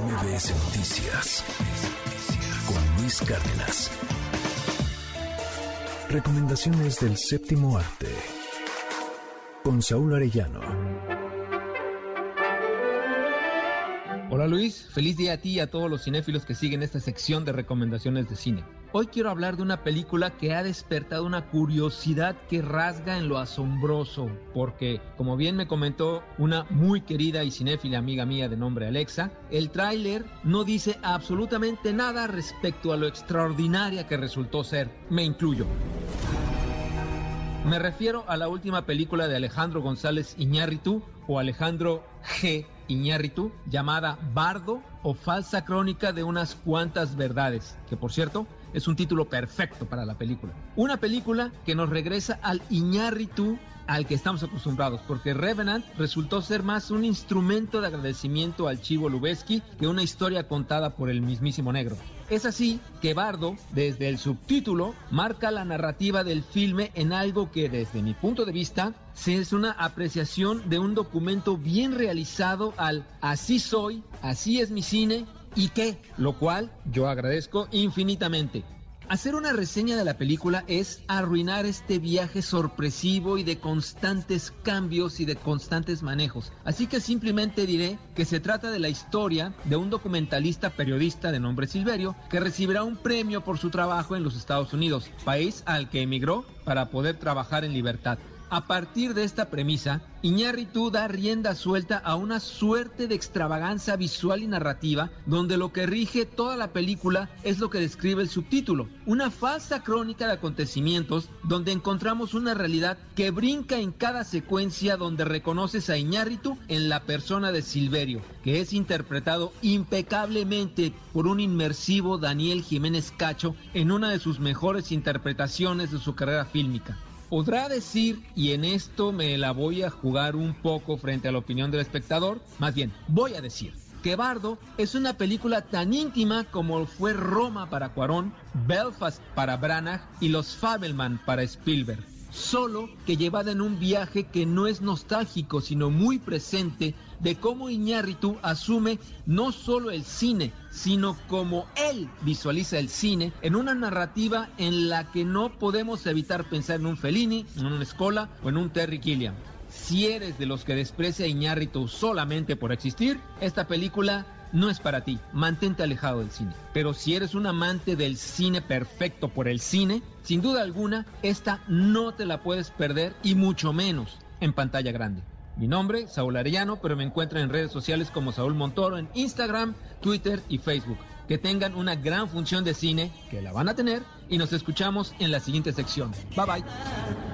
MBS Noticias con Luis Cárdenas. Recomendaciones del séptimo arte con Saúl Arellano. Hola Luis, feliz día a ti y a todos los cinéfilos que siguen esta sección de recomendaciones de cine. Hoy quiero hablar de una película que ha despertado una curiosidad que rasga en lo asombroso, porque, como bien me comentó una muy querida y cinéfila amiga mía de nombre Alexa, el tráiler no dice absolutamente nada respecto a lo extraordinaria que resultó ser. Me incluyo. Me refiero a la última película de Alejandro González Iñárritu o Alejandro G. Iñárritu llamada Bardo o Falsa Crónica de unas cuantas verdades, que por cierto es un título perfecto para la película. Una película que nos regresa al Iñárritu al que estamos acostumbrados, porque Revenant resultó ser más un instrumento de agradecimiento al Chivo Lubeski que una historia contada por el mismísimo negro. Es así que Bardo, desde el subtítulo, marca la narrativa del filme en algo que desde mi punto de vista es una apreciación de un documento bien realizado al así soy, así es mi cine y qué, lo cual yo agradezco infinitamente. Hacer una reseña de la película es arruinar este viaje sorpresivo y de constantes cambios y de constantes manejos. Así que simplemente diré que se trata de la historia de un documentalista periodista de nombre Silverio que recibirá un premio por su trabajo en los Estados Unidos, país al que emigró para poder trabajar en libertad. A partir de esta premisa, Iñárritu da rienda suelta a una suerte de extravaganza visual y narrativa donde lo que rige toda la película es lo que describe el subtítulo, una falsa crónica de acontecimientos donde encontramos una realidad que brinca en cada secuencia donde reconoces a Iñárritu en la persona de Silverio, que es interpretado impecablemente por un inmersivo Daniel Jiménez Cacho en una de sus mejores interpretaciones de su carrera fílmica. Podrá decir, y en esto me la voy a jugar un poco frente a la opinión del espectador, más bien, voy a decir que Bardo es una película tan íntima como fue Roma para Cuarón, Belfast para Branagh y Los Fabelman para Spielberg solo que llevada en un viaje que no es nostálgico, sino muy presente de cómo Iñárritu asume no solo el cine, sino como él visualiza el cine en una narrativa en la que no podemos evitar pensar en un Fellini, en una Escola o en un Terry Gilliam. Si eres de los que desprecia a Iñárritu solamente por existir, esta película no es para ti, mantente alejado del cine. Pero si eres un amante del cine perfecto por el cine, sin duda alguna, esta no te la puedes perder y mucho menos en pantalla grande. Mi nombre, Saúl Arellano, pero me encuentran en redes sociales como Saúl Montoro en Instagram, Twitter y Facebook. Que tengan una gran función de cine, que la van a tener, y nos escuchamos en la siguiente sección. Bye bye.